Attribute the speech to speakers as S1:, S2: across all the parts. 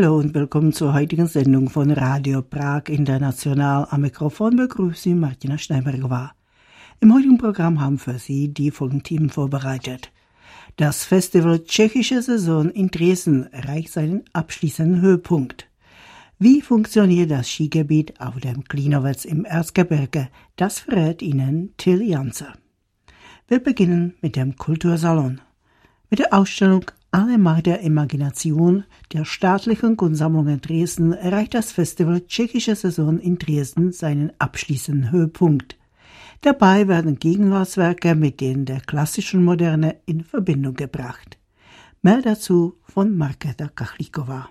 S1: Hallo und willkommen zur heutigen Sendung von Radio Prag International. Am Mikrofon begrüßt Sie Martina Steinberger. Im heutigen Programm haben für Sie die folgenden Themen vorbereitet. Das Festival Tschechische Saison in Dresden erreicht seinen abschließenden Höhepunkt. Wie funktioniert das Skigebiet auf dem Klinowitz im Erzgebirge? Das verrät Ihnen Till Janzer. Wir beginnen mit dem Kultursalon. Mit der Ausstellung Alle Macht der Imagination der staatlichen Kunstsammlung Dresden erreicht das Festival Tschechische Saison in Dresden seinen abschließenden Höhepunkt. Dabei werden Gegenwartswerke mit denen der klassischen Moderne in Verbindung gebracht. Mehr dazu von Marketa Kachlikova.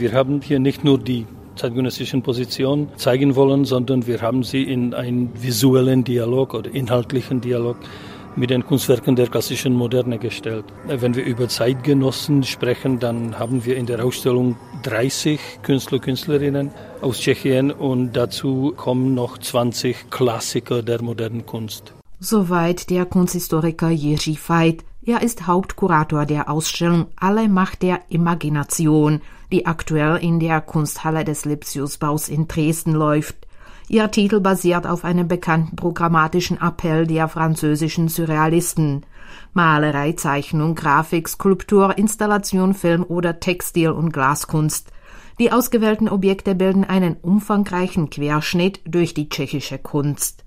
S2: Wir haben hier nicht nur die zeitgenössischen Positionen zeigen wollen, sondern wir haben sie in einen visuellen Dialog oder inhaltlichen Dialog mit den Kunstwerken der klassischen Moderne gestellt. Wenn wir über Zeitgenossen sprechen, dann haben wir in der Ausstellung 30 Künstler, Künstlerinnen aus Tschechien und dazu kommen noch 20 Klassiker der modernen Kunst.
S3: Soweit der Kunsthistoriker Jiří Veit. Er ist Hauptkurator der Ausstellung Alle Macht der Imagination, die aktuell in der Kunsthalle des Lipsiusbaus in Dresden läuft. Ihr Titel basiert auf einem bekannten programmatischen Appell der französischen Surrealisten. Malerei, Zeichnung, Grafik, Skulptur, Installation, Film oder Textil- und Glaskunst. Die ausgewählten Objekte bilden einen umfangreichen Querschnitt durch die tschechische Kunst.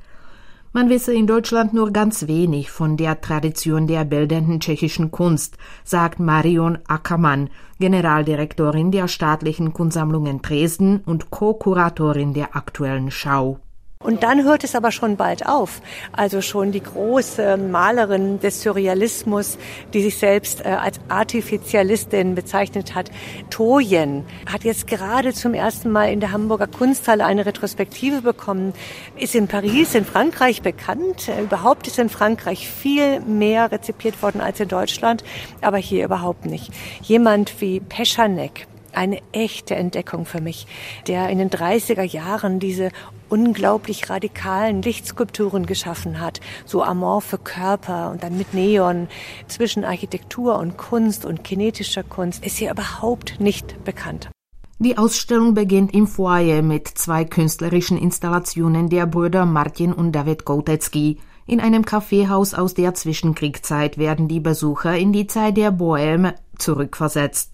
S3: Man wisse in Deutschland nur ganz wenig von der Tradition der bildenden tschechischen Kunst, sagt Marion Ackermann, Generaldirektorin der staatlichen Kunstsammlung in Dresden und Co-Kuratorin der aktuellen Schau.
S4: Und dann hört es aber schon bald auf. Also schon die große Malerin des Surrealismus, die sich selbst äh, als Artificialistin bezeichnet hat, Toyen, hat jetzt gerade zum ersten Mal in der Hamburger Kunsthalle eine Retrospektive bekommen, ist in Paris, in Frankreich bekannt. Äh, überhaupt ist in Frankreich viel mehr rezipiert worden als in Deutschland, aber hier überhaupt nicht. Jemand wie Pechanek, eine echte Entdeckung für mich, der in den 30er Jahren diese unglaublich radikalen Lichtskulpturen geschaffen hat, so amorphe Körper und dann mit Neon zwischen Architektur und Kunst und kinetischer Kunst, ist hier überhaupt nicht bekannt.
S3: Die Ausstellung beginnt im Foyer mit zwei künstlerischen Installationen der Brüder Martin und David Kotetzky. In einem Kaffeehaus aus der Zwischenkriegszeit werden die Besucher in die Zeit der Bohème zurückversetzt.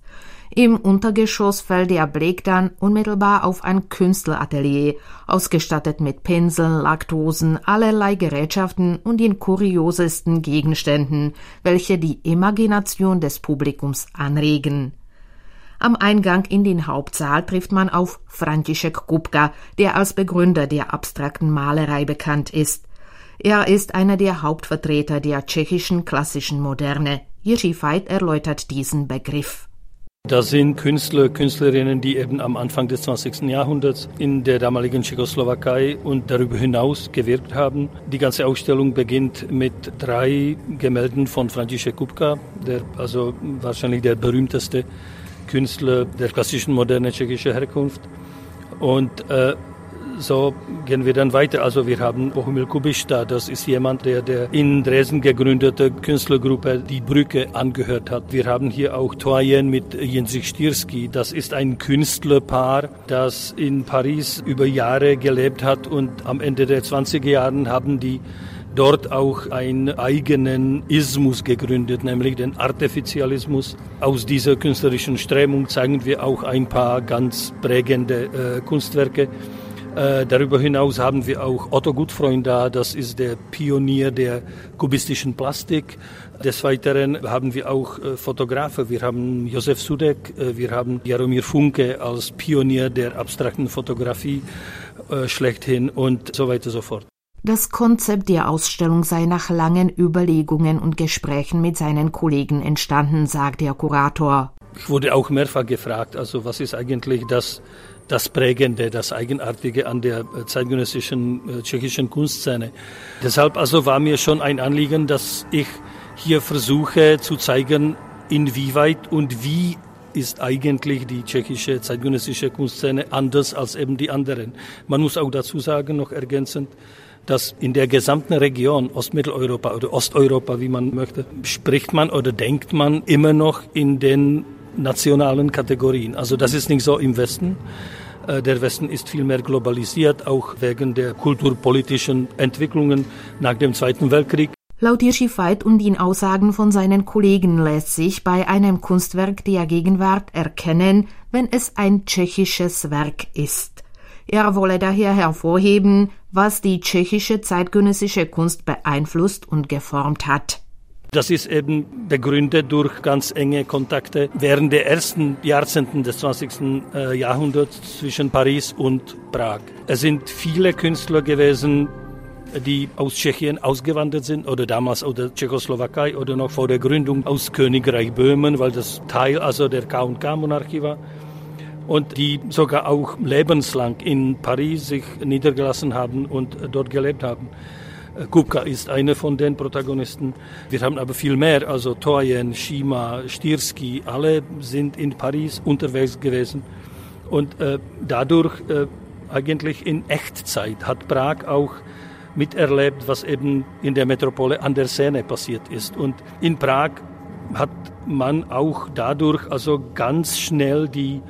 S3: Im Untergeschoss fällt der Blick dann unmittelbar auf ein Künstleratelier, ausgestattet mit Pinseln, Lackdosen, allerlei Gerätschaften und den kuriosesten Gegenständen, welche die Imagination des Publikums anregen. Am Eingang in den Hauptsaal trifft man auf František Kupka, der als Begründer der abstrakten Malerei bekannt ist. Er ist einer der Hauptvertreter der tschechischen klassischen Moderne. Jiří Veit erläutert diesen Begriff.
S2: Das sind Künstler, Künstlerinnen, die eben am Anfang des 20. Jahrhunderts in der damaligen Tschechoslowakei und darüber hinaus gewirkt haben. Die ganze Ausstellung beginnt mit drei Gemälden von František Kupka, der also wahrscheinlich der berühmteste Künstler der klassischen moderne tschechischer Herkunft. Und äh, so gehen wir dann weiter. Also wir haben Bohumil Kubisch da. Das ist jemand, der der in Dresden gegründete Künstlergruppe Die Brücke angehört hat. Wir haben hier auch Toyen mit Jędrzej Stierski. Das ist ein Künstlerpaar, das in Paris über Jahre gelebt hat und am Ende der 20er Jahren haben die dort auch einen eigenen Ismus gegründet, nämlich den Artificialismus. Aus dieser künstlerischen Strömung zeigen wir auch ein paar ganz prägende äh, Kunstwerke. Äh, darüber hinaus haben wir auch Otto Gutfreund da, das ist der Pionier der kubistischen Plastik. Des Weiteren haben wir auch äh, Fotografen. Wir haben Josef Sudek, äh, wir haben Jaromir Funke als Pionier der abstrakten Fotografie schlechthin und so weiter und so fort.
S3: Das Konzept der Ausstellung sei nach langen Überlegungen und Gesprächen mit seinen Kollegen entstanden, sagt der Kurator.
S2: Ich wurde auch mehrfach gefragt, also was ist eigentlich das das Prägende, das Eigenartige an der äh, zeitgenössischen äh, tschechischen Kunstszene. Deshalb also war mir schon ein Anliegen, dass ich hier versuche zu zeigen, inwieweit und wie ist eigentlich die tschechische zeitgenössische Kunstszene anders als eben die anderen. Man muss auch dazu sagen, noch ergänzend, dass in der gesamten Region Ostmitteleuropa oder Osteuropa, wie man möchte, spricht man oder denkt man immer noch in den nationalen Kategorien. Also das ist nicht so im Westen. Äh, der Westen ist viel mehr globalisiert, auch wegen der kulturpolitischen Entwicklungen nach dem Zweiten Weltkrieg.
S3: Laut Hirschi Veit und den Aussagen von seinen Kollegen lässt sich bei einem Kunstwerk der Gegenwart erkennen, wenn es ein tschechisches Werk ist. Er wolle daher hervorheben, was die tschechische zeitgenössische Kunst beeinflusst und geformt hat.
S2: Das ist eben begründet durch ganz enge Kontakte während der ersten Jahrzehnten des 20. Äh, Jahrhunderts zwischen Paris und Prag. Es sind viele Künstler gewesen, die aus Tschechien ausgewandert sind oder damals aus der Tschechoslowakei oder noch vor der Gründung aus Königreich Böhmen, weil das Teil also der K&K-Monarchie war und die sogar auch lebenslang in Paris sich niedergelassen haben und dort gelebt haben. Kupka ist einer von den Protagonisten. Wir haben aber viel mehr, also Toyen, Shima, Stirsky, alle sind in Paris unterwegs gewesen. Und äh, dadurch äh, eigentlich in Echtzeit hat Prag auch miterlebt, was eben in der Metropole an der Seine passiert ist. Und in Prag hat man auch dadurch also ganz schnell die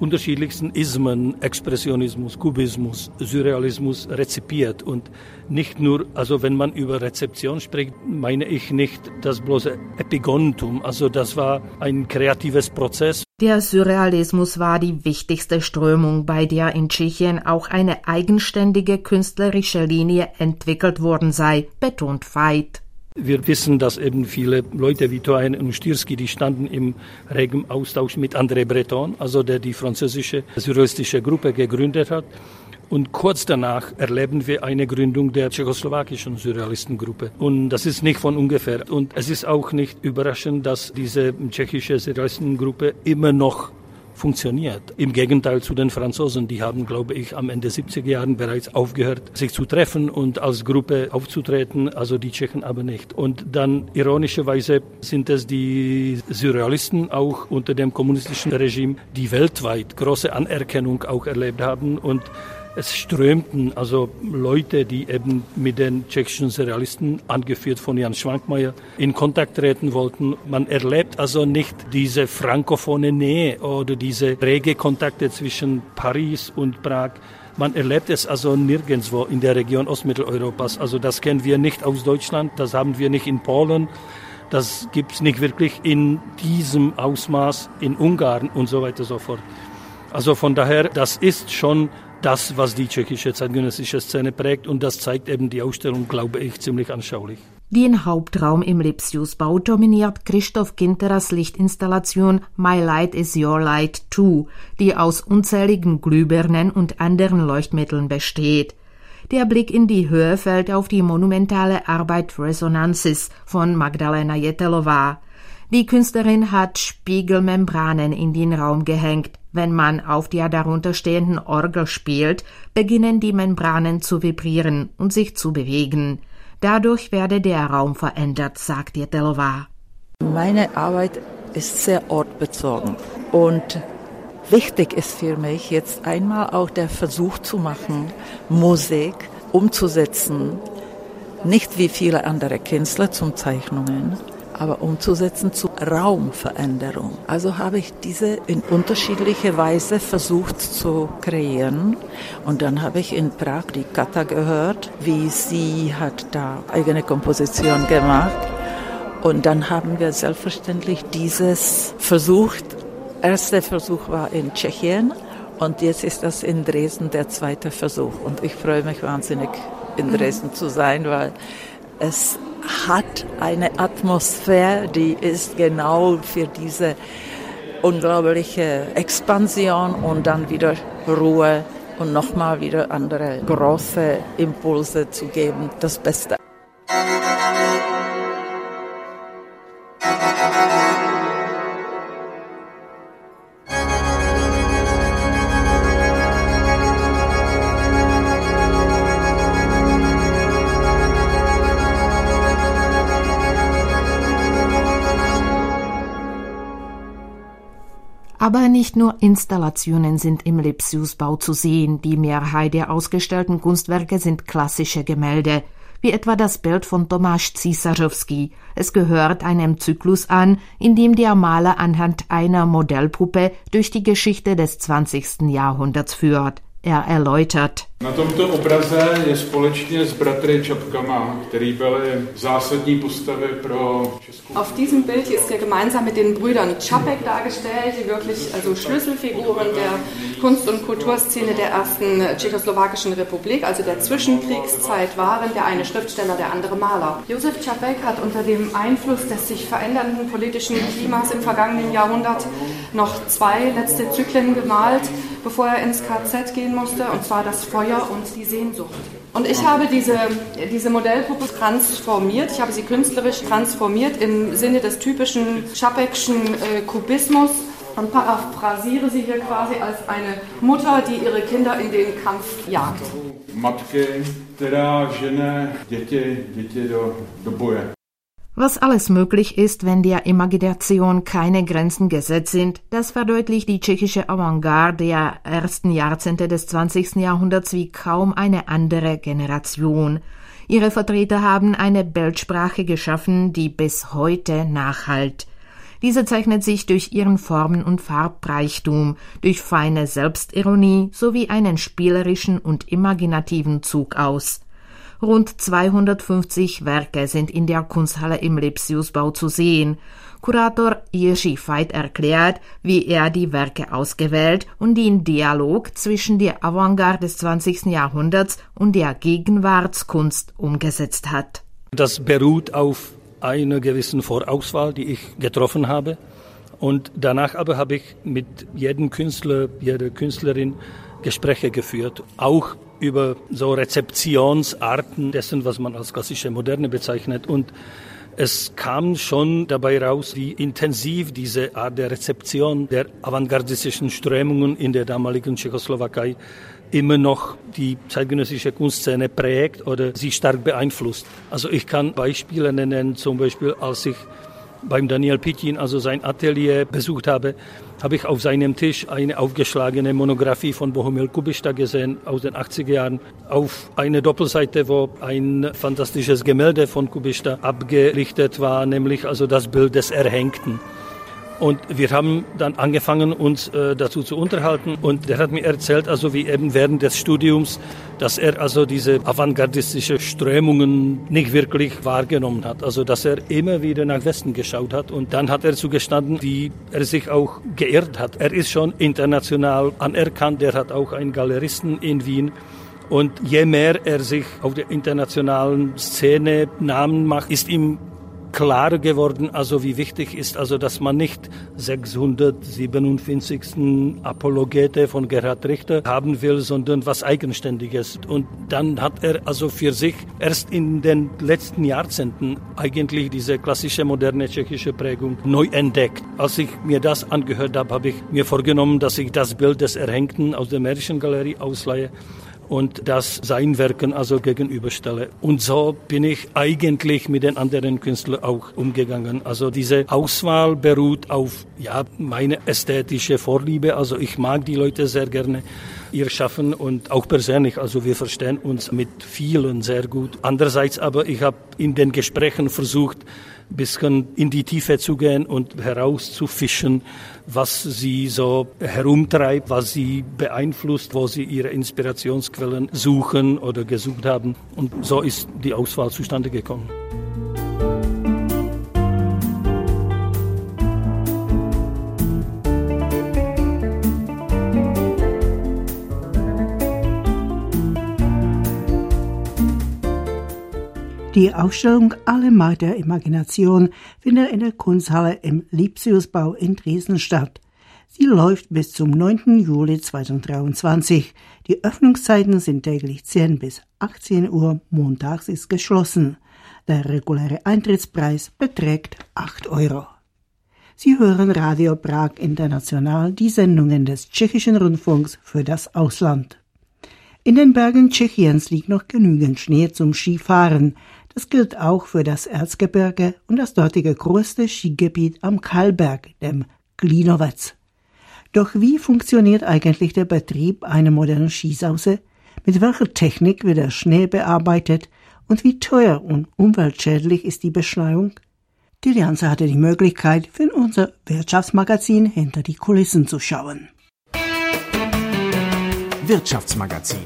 S2: unterschiedlichsten Ismen, Expressionismus, Kubismus, Surrealismus rezipiert und nicht nur, also wenn man über Rezeption spricht, meine ich nicht das bloße Epigontum, also das war ein kreatives Prozess.
S3: Der Surrealismus war die wichtigste Strömung, bei der in Tschechien auch eine eigenständige künstlerische Linie entwickelt worden sei, betont Veit.
S2: Wir wissen, dass eben viele Leute wie Toine und Stirsky, die standen im regen Austausch mit André Breton, also der die französische surrealistische Gruppe gegründet hat. Und kurz danach erleben wir eine Gründung der tschechoslowakischen Surrealistengruppe. Und das ist nicht von ungefähr. Und es ist auch nicht überraschend, dass diese tschechische Surrealistengruppe immer noch funktioniert. Im Gegenteil zu den Franzosen, die haben, glaube ich, am Ende 70er Jahren bereits aufgehört, sich zu treffen und als Gruppe aufzutreten, also die Tschechen aber nicht. Und dann ironischerweise sind es die Surrealisten auch unter dem kommunistischen Regime, die weltweit große Anerkennung auch erlebt haben und es strömten also Leute, die eben mit den tschechischen Surrealisten, angeführt von Jan Schwankmeier, in Kontakt treten wollten. Man erlebt also nicht diese frankophone Nähe oder diese rege Kontakte zwischen Paris und Prag. Man erlebt es also nirgendwo in der Region Ostmitteleuropas. Also das kennen wir nicht aus Deutschland, das haben wir nicht in Polen. Das gibt es nicht wirklich in diesem Ausmaß in Ungarn und so weiter und so fort. Also von daher, das ist schon das, was die tschechische zeitgenössische Szene prägt. Und das zeigt eben die Ausstellung, glaube ich, ziemlich anschaulich.
S3: Den Hauptraum im Lipsiusbau dominiert Christoph Ginterers Lichtinstallation My Light is Your Light Too, die aus unzähligen Glühbirnen und anderen Leuchtmitteln besteht. Der Blick in die Höhe fällt auf die monumentale Arbeit Resonances von Magdalena Jetelova. Die Künstlerin hat Spiegelmembranen in den Raum gehängt. Wenn man auf der darunterstehenden Orgel spielt, beginnen die Membranen zu vibrieren und sich zu bewegen. Dadurch werde der Raum verändert, sagt Jetelova.
S5: Meine Arbeit ist sehr ortbezogen und wichtig ist für mich jetzt einmal auch der Versuch zu machen, Musik umzusetzen, nicht wie viele andere Künstler zum Zeichnungen, aber umzusetzen zu Raumveränderung. Also habe ich diese in unterschiedliche Weise versucht zu kreieren. Und dann habe ich in Prag die Kata gehört, wie sie hat da eigene Komposition gemacht. Und dann haben wir selbstverständlich dieses versucht. Erster Versuch war in Tschechien und jetzt ist das in Dresden der zweite Versuch. Und ich freue mich wahnsinnig, in Dresden zu sein, weil es hat eine Atmosphäre, die ist genau für diese unglaubliche Expansion und dann wieder Ruhe und nochmal wieder andere große Impulse zu geben. Das Beste.
S3: Nicht nur Installationen sind im Lipsiusbau zu sehen. Die Mehrheit der ausgestellten Kunstwerke sind klassische Gemälde, wie etwa das Bild von Tomasz Císařovský. Es gehört einem Zyklus an, in dem der Maler anhand einer Modellpuppe durch die Geschichte des 20. Jahrhunderts führt. Er erläutert.
S6: Na tomto obraze je společně s bratry Čapkama, který byly zásadní postavy pro Českou.
S7: Auf diesem Bild ist er gemeinsam mit den Brüdern Čapek dargestellt, die wirklich also Schlüsselfiguren der Kunst- und Kulturszene der ersten tschechoslowakischen Republik, also der Zwischenkriegszeit waren, der eine Schriftsteller, der andere Maler. Josef Čapek hat unter dem Einfluss des sich verändernden politischen Klimas im vergangenen Jahrhundert noch zwei letzte Zyklen gemalt, bevor er ins KZ gehen musste, und zwar das Feuer und die Sehnsucht. Und ich habe diese, diese Modellpuppe transformiert, ich habe sie künstlerisch transformiert im Sinne des typischen Čapekschen äh, Kubismus und paraphrasiere sie hier quasi als eine Mutter, die ihre Kinder in den Kampf jagt.
S6: Matky, která žene děti, děti do, do boje.
S3: Was alles möglich ist, wenn der Imagination keine Grenzen gesetzt sind, das verdeutlicht die tschechische Avantgarde der ersten Jahrzehnte des 20. Jahrhunderts wie kaum eine andere Generation. Ihre Vertreter haben eine Bildsprache geschaffen, die bis heute nachhalt. Diese zeichnet sich durch ihren Formen- und Farbreichtum, durch feine Selbstironie sowie einen spielerischen und imaginativen Zug aus. Rund 250 Werke sind in der Kunsthalle im Lipsiusbau zu sehen. Kurator Jiří Veit erklärt, wie er die Werke ausgewählt und den Dialog zwischen der Avantgarde des 20. Jahrhunderts und der Gegenwartskunst umgesetzt hat.
S2: Das beruht auf einer gewissen Vorauswahl, die ich getroffen habe. Und danach aber habe ich mit jedem Künstler, jeder Künstlerin Gespräche geführt, auch über so Rezeptionsarten dessen, was man als klassische Moderne bezeichnet. Und es kam schon dabei raus, wie intensiv diese Art der Rezeption der avantgardistischen Strömungen in der damaligen Tschechoslowakei immer noch die zeitgenössische Kunstszene prägt oder sie stark beeinflusst. Also ich kann Beispiele nennen, zum Beispiel als ich beim Daniel Pitin, also sein Atelier, besucht habe, habe ich auf seinem Tisch eine aufgeschlagene Monographie von Bohumil Kubista gesehen aus den 80er Jahren. Auf einer Doppelseite, wo ein fantastisches Gemälde von Kubista abgerichtet war, nämlich also das Bild des Erhängten. Und wir haben dann angefangen, uns äh, dazu zu unterhalten. Und der hat mir erzählt, also wie eben während des Studiums, dass er also diese avantgardistische Strömungen nicht wirklich wahrgenommen hat. Also dass er immer wieder nach Westen geschaut hat. Und dann hat er zugestanden, wie er sich auch geirrt hat. Er ist schon international anerkannt. Er hat auch einen Galeristen in Wien. Und je mehr er sich auf der internationalen Szene Namen macht, ist ihm klar geworden, also wie wichtig ist, also dass man nicht 657. Apologete von Gerhard Richter haben will, sondern was Eigenständiges. Und dann hat er also für sich erst in den letzten Jahrzehnten eigentlich diese klassische moderne tschechische Prägung neu entdeckt. Als ich mir das angehört habe, habe ich mir vorgenommen, dass ich das Bild des Erhängten aus der Märchengalerie ausleihe und das sein Werken also gegenüberstelle. Und so bin ich eigentlich mit den anderen Künstlern auch umgegangen. Also diese Auswahl beruht auf ja, meine ästhetische Vorliebe. Also ich mag die Leute sehr gerne ihr Schaffen und auch persönlich. Also wir verstehen uns mit vielen sehr gut. Andererseits aber, ich habe in den Gesprächen versucht, bisschen in die Tiefe zu gehen und herauszufischen, was sie so herumtreibt, was sie beeinflusst, wo sie ihre Inspirationsquellen suchen oder gesucht haben. Und so ist die Auswahl zustande gekommen.
S1: Die Ausstellung Alle Macht der Imagination findet in der Kunsthalle im Lipsiusbau in Dresden statt. Sie läuft bis zum 9. Juli 2023. Die Öffnungszeiten sind täglich 10 bis 18 Uhr, montags ist geschlossen. Der reguläre Eintrittspreis beträgt 8 Euro. Sie hören Radio Prag International, die Sendungen des tschechischen Rundfunks für das Ausland. In den Bergen Tschechiens liegt noch genügend Schnee zum Skifahren. Das gilt auch für das Erzgebirge und das dortige größte Skigebiet am Kallberg, dem Glinovec. Doch wie funktioniert eigentlich der Betrieb einer modernen Skisause? Mit welcher Technik wird der Schnee bearbeitet? Und wie teuer und umweltschädlich ist die Beschneiung? Die Lianze hatte die Möglichkeit, für unser Wirtschaftsmagazin hinter die Kulissen zu schauen.
S8: Wirtschaftsmagazin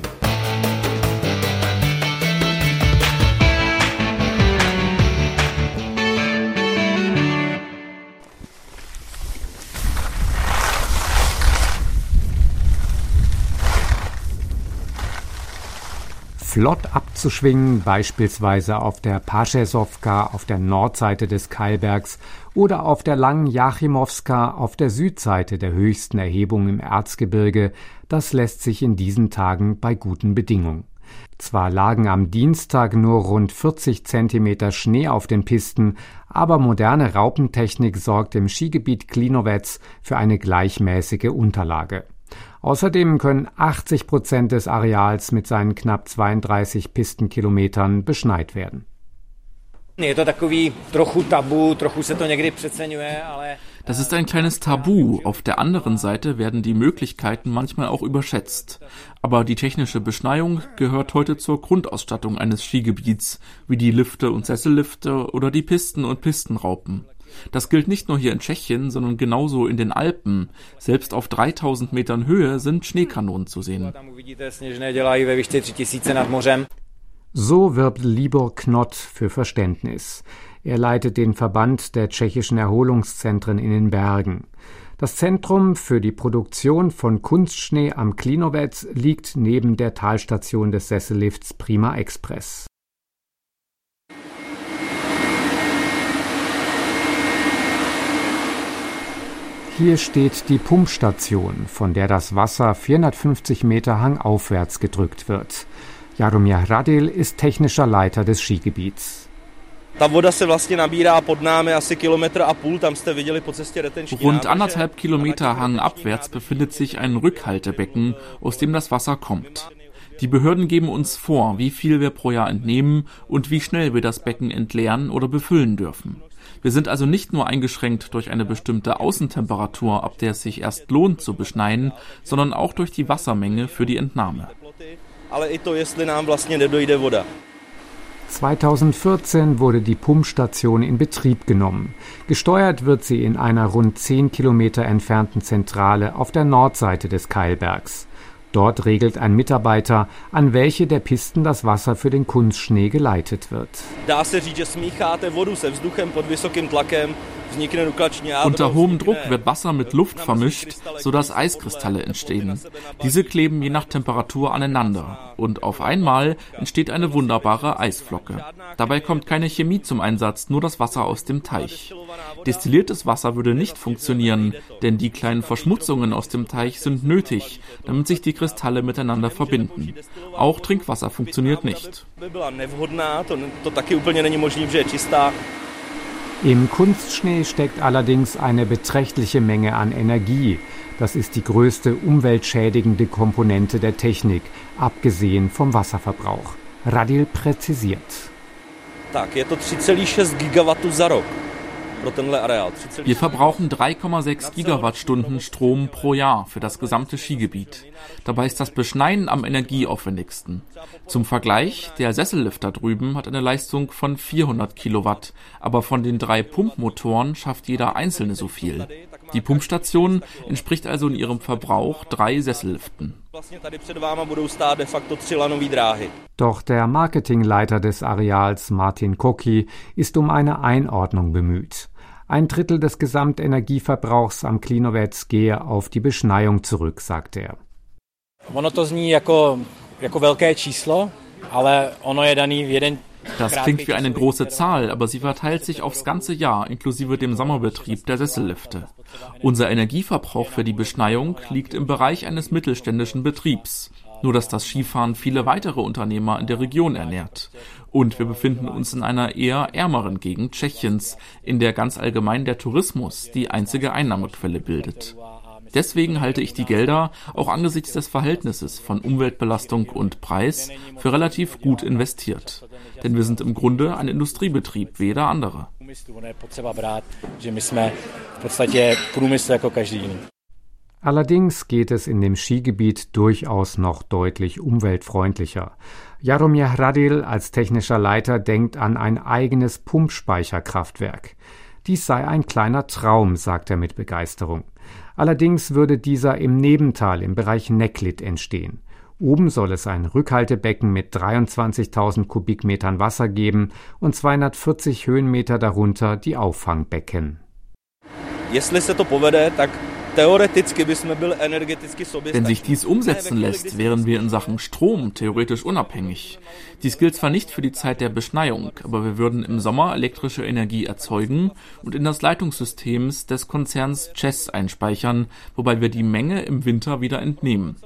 S8: flott abzuschwingen, beispielsweise auf der Paschesowka auf der Nordseite des Keilbergs oder auf der langen Jachimowska auf der Südseite der höchsten Erhebung im Erzgebirge, das lässt sich in diesen Tagen bei guten Bedingungen. Zwar lagen am Dienstag nur rund 40 Zentimeter Schnee auf den Pisten, aber moderne Raupentechnik sorgt im Skigebiet Klinowetz für eine gleichmäßige Unterlage. Außerdem können 80 Prozent des Areals mit seinen knapp 32 Pistenkilometern beschneit werden.
S9: Das ist ein kleines Tabu. Auf der anderen Seite werden die Möglichkeiten manchmal auch überschätzt. Aber die technische Beschneiung gehört heute zur Grundausstattung eines Skigebiets, wie die Lifte und Sessellifte oder die Pisten und Pistenraupen. Das gilt nicht nur hier in Tschechien, sondern genauso in den Alpen. Selbst auf 3000 Metern Höhe sind Schneekanonen zu sehen.
S8: So wirbt Libor Knott für Verständnis. Er leitet den Verband der tschechischen Erholungszentren in den Bergen. Das Zentrum für die Produktion von Kunstschnee am Klinowetz liegt neben der Talstation des Sessellifts Prima Express. Hier steht die Pumpstation, von der das Wasser 450 Meter hangaufwärts gedrückt wird. Jaromir Radil ist technischer Leiter des Skigebiets.
S9: Rund anderthalb Kilometer hangabwärts befindet sich ein Rückhaltebecken, aus dem das Wasser kommt. Die Behörden geben uns vor, wie viel wir pro Jahr entnehmen und wie schnell wir das Becken entleeren oder befüllen dürfen. Wir sind also nicht nur eingeschränkt durch eine bestimmte Außentemperatur, ab der es sich erst lohnt zu beschneien, sondern auch durch die Wassermenge für die Entnahme.
S8: 2014 wurde die Pumpstation in Betrieb genommen. Gesteuert wird sie in einer rund 10 Kilometer entfernten Zentrale auf der Nordseite des Keilbergs. Dort regelt ein Mitarbeiter, an welche der Pisten das Wasser für den Kunstschnee geleitet wird.
S9: Unter hohem Druck wird Wasser mit Luft vermischt, sodass Eiskristalle entstehen. Diese kleben je nach Temperatur aneinander und auf einmal entsteht eine wunderbare Eisflocke. Dabei kommt keine Chemie zum Einsatz, nur das Wasser aus dem Teich. Destilliertes Wasser würde nicht funktionieren, denn die kleinen Verschmutzungen aus dem Teich sind nötig, damit sich die Kristalle miteinander verbinden. Auch Trinkwasser funktioniert nicht.
S8: Im Kunstschnee steckt allerdings eine beträchtliche Menge an Energie. Das ist die größte umweltschädigende Komponente der Technik, abgesehen vom Wasserverbrauch. Radil präzisiert.
S9: Tak, je to 3,6 Gigawattu za rok. Wir verbrauchen 3,6 Gigawattstunden Strom pro Jahr für das gesamte Skigebiet. Dabei ist das Beschneien am energieaufwendigsten. Zum Vergleich, der Sessellift da drüben hat eine Leistung von 400 Kilowatt, aber von den drei Pumpmotoren schafft jeder einzelne so viel. Die Pumpstation entspricht also in ihrem Verbrauch drei Sesselliften.
S8: Doch der Marketingleiter des Areals Martin Koki ist um eine Einordnung bemüht. Ein Drittel des Gesamtenergieverbrauchs am Klinowetz gehe auf die Beschneiung zurück, sagt er.
S9: Das klingt wie eine große Zahl, aber sie verteilt sich aufs ganze Jahr, inklusive dem Sommerbetrieb der Sessellifte. Unser Energieverbrauch für die Beschneiung liegt im Bereich eines mittelständischen Betriebs nur dass das Skifahren viele weitere Unternehmer in der Region ernährt. Und wir befinden uns in einer eher ärmeren Gegend Tschechiens, in der ganz allgemein der Tourismus die einzige Einnahmequelle bildet. Deswegen halte ich die Gelder auch angesichts des Verhältnisses von Umweltbelastung und Preis für relativ gut investiert. Denn wir sind im Grunde ein Industriebetrieb wie jeder andere.
S8: Allerdings geht es in dem Skigebiet durchaus noch deutlich umweltfreundlicher. Jaromir Radil als technischer Leiter denkt an ein eigenes Pumpspeicherkraftwerk. Dies sei ein kleiner Traum, sagt er mit Begeisterung. Allerdings würde dieser im Nebental im Bereich Necklit entstehen. Oben soll es ein Rückhaltebecken mit 23.000 Kubikmetern Wasser geben und 240 Höhenmeter darunter die Auffangbecken.
S9: Jestli se to wenn sich dies umsetzen lässt, wären wir in Sachen Strom theoretisch unabhängig. Dies gilt zwar nicht für die Zeit der Beschneiung, aber wir würden im Sommer elektrische Energie erzeugen und in das Leitungssystem des Konzerns Chess einspeichern, wobei wir die Menge im Winter wieder entnehmen.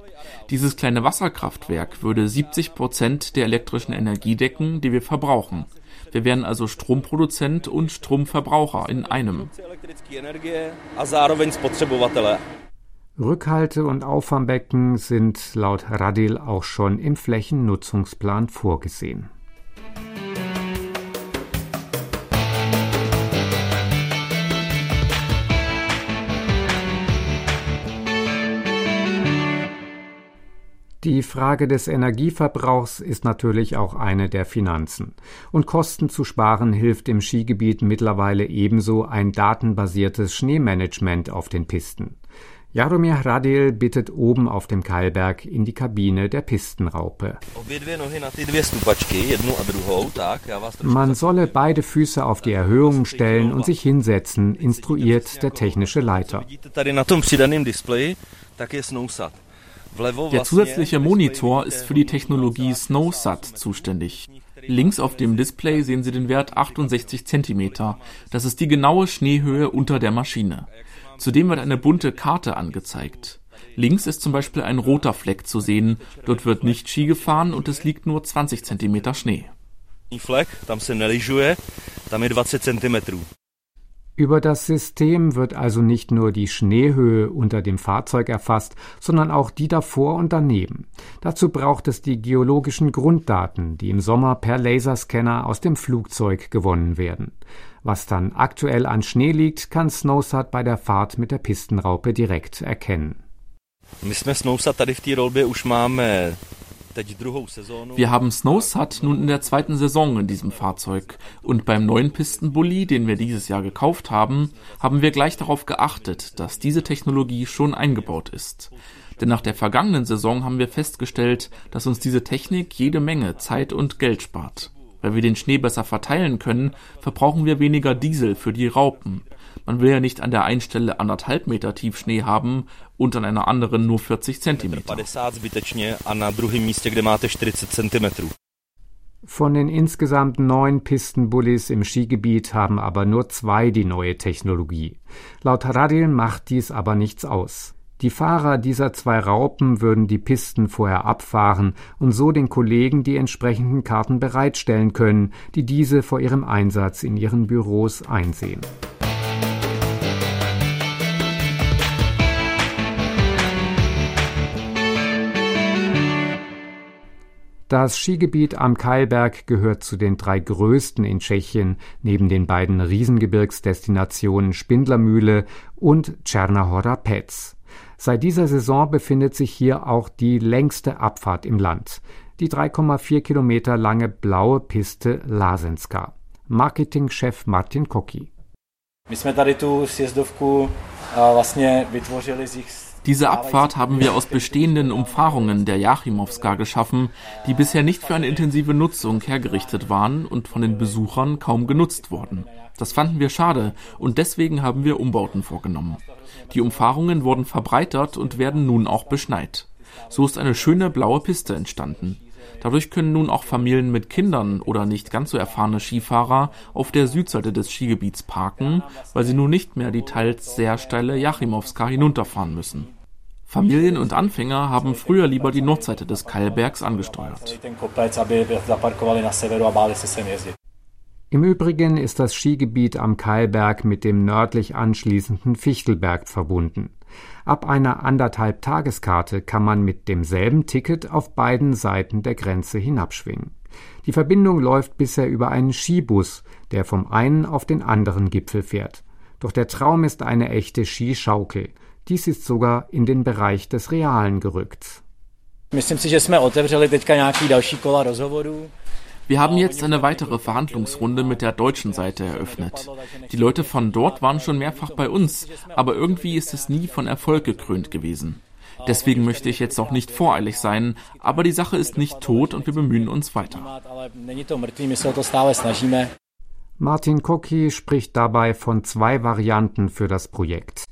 S9: Dieses kleine Wasserkraftwerk würde 70 Prozent der elektrischen Energie decken, die wir verbrauchen. Wir wären also Stromproduzent und Stromverbraucher in einem.
S8: Rückhalte- und Auffangbecken sind laut Radil auch schon im Flächennutzungsplan vorgesehen. Die Frage des Energieverbrauchs ist natürlich auch eine der Finanzen. Und Kosten zu sparen hilft im Skigebiet mittlerweile ebenso ein datenbasiertes Schneemanagement auf den Pisten. Jaromir Radil bittet oben auf dem Keilberg in die Kabine der Pistenraupe. Man solle beide Füße auf die Erhöhungen stellen und sich hinsetzen, instruiert der technische Leiter.
S9: Der zusätzliche Monitor ist für die Technologie SnowSat zuständig. Links auf dem Display sehen Sie den Wert 68 cm. Das ist die genaue Schneehöhe unter der Maschine. Zudem wird eine bunte Karte angezeigt. Links ist zum Beispiel ein roter Fleck zu sehen. Dort wird nicht Ski gefahren und es liegt nur 20 cm Schnee. Fleck, tam se neližuje, tam je 20 cm.
S8: Über das System wird also nicht nur die Schneehöhe unter dem Fahrzeug erfasst, sondern auch die davor und daneben. Dazu braucht es die geologischen Grunddaten, die im Sommer per Laserscanner aus dem Flugzeug gewonnen werden. Was dann aktuell an Schnee liegt, kann Snowsat bei der Fahrt mit der Pistenraupe direkt erkennen.
S9: My jsme Snowsat tady v té rolbě už wir haben Snowsat nun in der zweiten Saison in diesem Fahrzeug und beim neuen Pistenbully, den wir dieses Jahr gekauft haben, haben wir gleich darauf geachtet, dass diese Technologie schon eingebaut ist. Denn nach der vergangenen Saison haben wir festgestellt, dass uns diese Technik jede Menge Zeit und Geld spart. Weil wir den Schnee besser verteilen können, verbrauchen wir weniger Diesel für die Raupen. Man will ja nicht an der einen Stelle anderthalb Meter tief Schnee haben und an einer anderen nur 40 Zentimeter.
S8: Von den insgesamt neun Pistenbullis im Skigebiet haben aber nur zwei die neue Technologie. Laut Radil macht dies aber nichts aus. Die Fahrer dieser zwei Raupen würden die Pisten vorher abfahren und so den Kollegen die entsprechenden Karten bereitstellen können, die diese vor ihrem Einsatz in ihren Büros einsehen. Das Skigebiet am Keilberg gehört zu den drei größten in Tschechien, neben den beiden Riesengebirgsdestinationen Spindlermühle und Černá Pec. Seit dieser Saison befindet sich hier auch die längste Abfahrt im Land, die 3,4 Kilometer lange blaue Piste Lasenska. Marketingchef Martin Koki. My jsme tady tu sjezdovku
S9: vlastně diese Abfahrt haben wir aus bestehenden Umfahrungen der Jachimowska geschaffen, die bisher nicht für eine intensive Nutzung hergerichtet waren und von den Besuchern kaum genutzt wurden. Das fanden wir schade und deswegen haben wir Umbauten vorgenommen. Die Umfahrungen wurden verbreitert und werden nun auch beschneit. So ist eine schöne blaue Piste entstanden. Dadurch können nun auch Familien mit Kindern oder nicht ganz so erfahrene Skifahrer auf der Südseite des Skigebiets parken, weil sie nun nicht mehr die teils sehr steile Jachimowska hinunterfahren müssen. Familien und Anfänger haben früher lieber die Nordseite des Keilbergs angesteuert.
S8: Im Übrigen ist das Skigebiet am Keilberg mit dem nördlich anschließenden Fichtelberg verbunden. Ab einer anderthalb Tageskarte kann man mit demselben Ticket auf beiden Seiten der Grenze hinabschwingen. Die Verbindung läuft bisher über einen Skibus, der vom einen auf den anderen Gipfel fährt. Doch der Traum ist eine echte Skischaukel. Dies ist sogar in den Bereich des Realen gerückt.
S9: Wir haben jetzt eine weitere Verhandlungsrunde mit der deutschen Seite eröffnet. Die Leute von dort waren schon mehrfach bei uns, aber irgendwie ist es nie von Erfolg gekrönt gewesen. Deswegen möchte ich jetzt auch nicht voreilig sein, aber die Sache ist nicht tot und wir bemühen uns weiter.
S8: Martin Koki spricht dabei von zwei Varianten für das Projekt.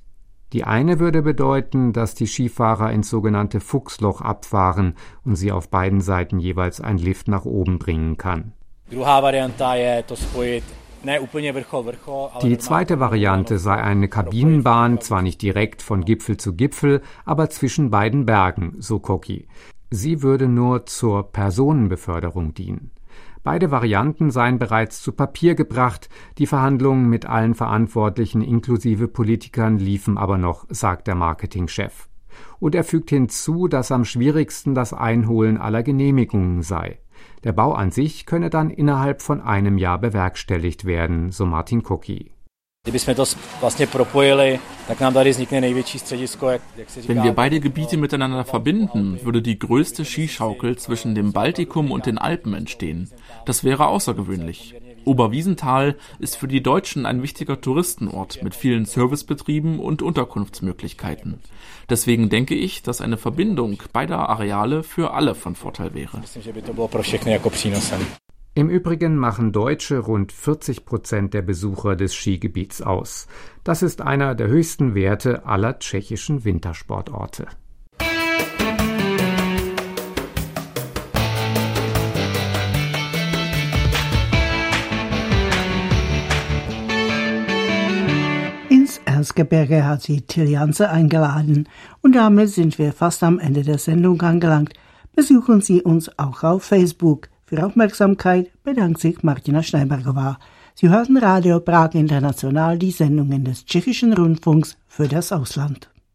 S8: Die eine würde bedeuten, dass die Skifahrer ins sogenannte Fuchsloch abfahren und sie auf beiden Seiten jeweils ein Lift nach oben bringen kann. Die zweite Variante sei eine Kabinenbahn, zwar nicht direkt von Gipfel zu Gipfel, aber zwischen beiden Bergen, so Koki. Sie würde nur zur Personenbeförderung dienen. Beide Varianten seien bereits zu Papier gebracht, die Verhandlungen mit allen Verantwortlichen inklusive Politikern liefen aber noch, sagt der Marketingchef. Und er fügt hinzu, dass am schwierigsten das Einholen aller Genehmigungen sei. Der Bau an sich könne dann innerhalb von einem Jahr bewerkstelligt werden, so Martin Koki.
S9: Wenn wir beide Gebiete miteinander verbinden, würde die größte Skischaukel zwischen dem Baltikum und den Alpen entstehen. Das wäre außergewöhnlich. Oberwiesenthal ist für die Deutschen ein wichtiger Touristenort mit vielen Servicebetrieben und Unterkunftsmöglichkeiten. Deswegen denke ich, dass eine Verbindung beider Areale für alle von Vorteil wäre.
S8: Im Übrigen machen Deutsche rund 40 Prozent der Besucher des Skigebiets aus. Das ist einer der höchsten Werte aller tschechischen Wintersportorte.
S1: Erzgebirge hat sie Tiljanse eingeladen. Und damit sind wir fast am Ende der Sendung angelangt. Besuchen Sie uns auch auf Facebook. Für Aufmerksamkeit bedankt sich Martina Steinberger. Sie hörten Radio Prag International die Sendungen des tschechischen Rundfunks für das Ausland.